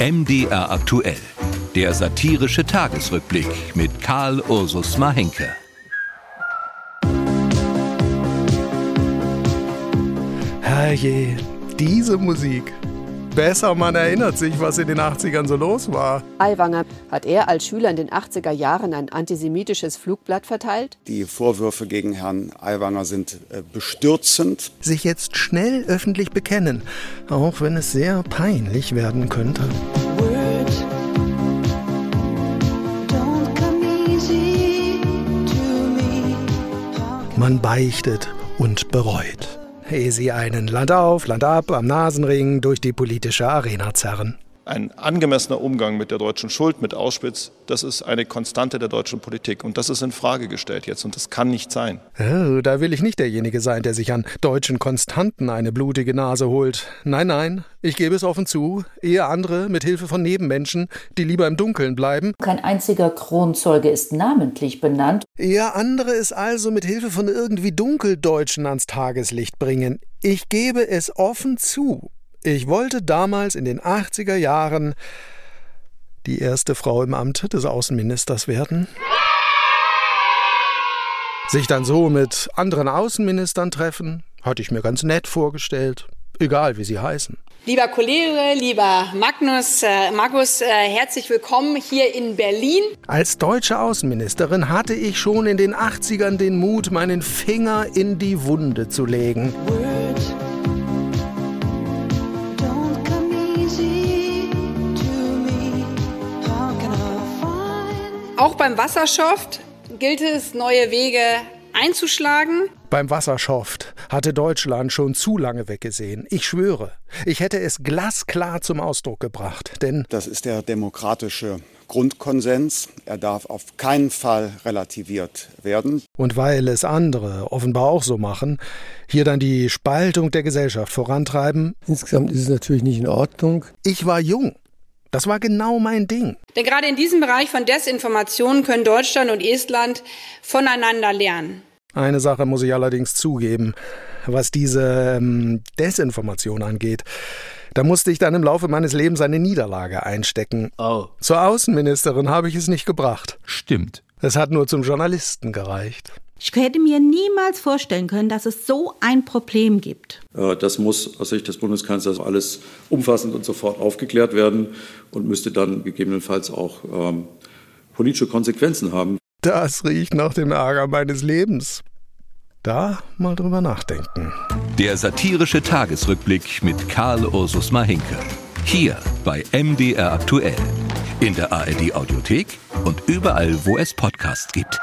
MDR aktuell. Der satirische Tagesrückblick mit Karl Ursus Mahenke. Herrje, diese Musik. Besser, man erinnert sich, was in den 80ern so los war. Aiwanger hat er als Schüler in den 80er Jahren ein antisemitisches Flugblatt verteilt? Die Vorwürfe gegen Herrn Aiwanger sind äh, bestürzend. Sich jetzt schnell öffentlich bekennen, auch wenn es sehr peinlich werden könnte. Man beichtet und bereut ehe sie einen Land auf, Land ab am Nasenring durch die politische Arena zerren. Ein angemessener Umgang mit der deutschen Schuld, mit Auschwitz, das ist eine Konstante der deutschen Politik. Und das ist in Frage gestellt jetzt. Und das kann nicht sein. Oh, da will ich nicht derjenige sein, der sich an deutschen Konstanten eine blutige Nase holt. Nein, nein, ich gebe es offen zu. Eher andere mit Hilfe von Nebenmenschen, die lieber im Dunkeln bleiben. Kein einziger Kronzeuge ist namentlich benannt. Eher andere es also mit Hilfe von irgendwie Dunkeldeutschen ans Tageslicht bringen. Ich gebe es offen zu. Ich wollte damals in den 80er Jahren die erste Frau im Amt des Außenministers werden. Sich dann so mit anderen Außenministern treffen, hatte ich mir ganz nett vorgestellt, egal wie sie heißen. Lieber Kollege, lieber Magnus, äh, Markus, äh, herzlich willkommen hier in Berlin. Als deutsche Außenministerin hatte ich schon in den 80ern den Mut, meinen Finger in die Wunde zu legen. Word. Auch beim Wasserschaft gilt es, neue Wege einzuschlagen. Beim Wasserschaft hatte Deutschland schon zu lange weggesehen. Ich schwöre, ich hätte es glasklar zum Ausdruck gebracht, denn das ist der demokratische Grundkonsens. Er darf auf keinen Fall relativiert werden. Und weil es andere offenbar auch so machen, hier dann die Spaltung der Gesellschaft vorantreiben. Insgesamt ist es natürlich nicht in Ordnung. Ich war jung. Das war genau mein Ding. Denn gerade in diesem Bereich von Desinformation können Deutschland und Estland voneinander lernen. Eine Sache muss ich allerdings zugeben, was diese ähm, Desinformation angeht. Da musste ich dann im Laufe meines Lebens eine Niederlage einstecken. Oh. Zur Außenministerin habe ich es nicht gebracht. Stimmt. Es hat nur zum Journalisten gereicht. Ich hätte mir niemals vorstellen können, dass es so ein Problem gibt. Das muss aus Sicht des Bundeskanzlers alles umfassend und sofort aufgeklärt werden und müsste dann gegebenenfalls auch ähm, politische Konsequenzen haben. Das riecht nach dem Ärger meines Lebens. Da mal drüber nachdenken. Der satirische Tagesrückblick mit Karl Ursus Mahinke. Hier bei MDR aktuell. In der ARD Audiothek und überall, wo es Podcasts gibt.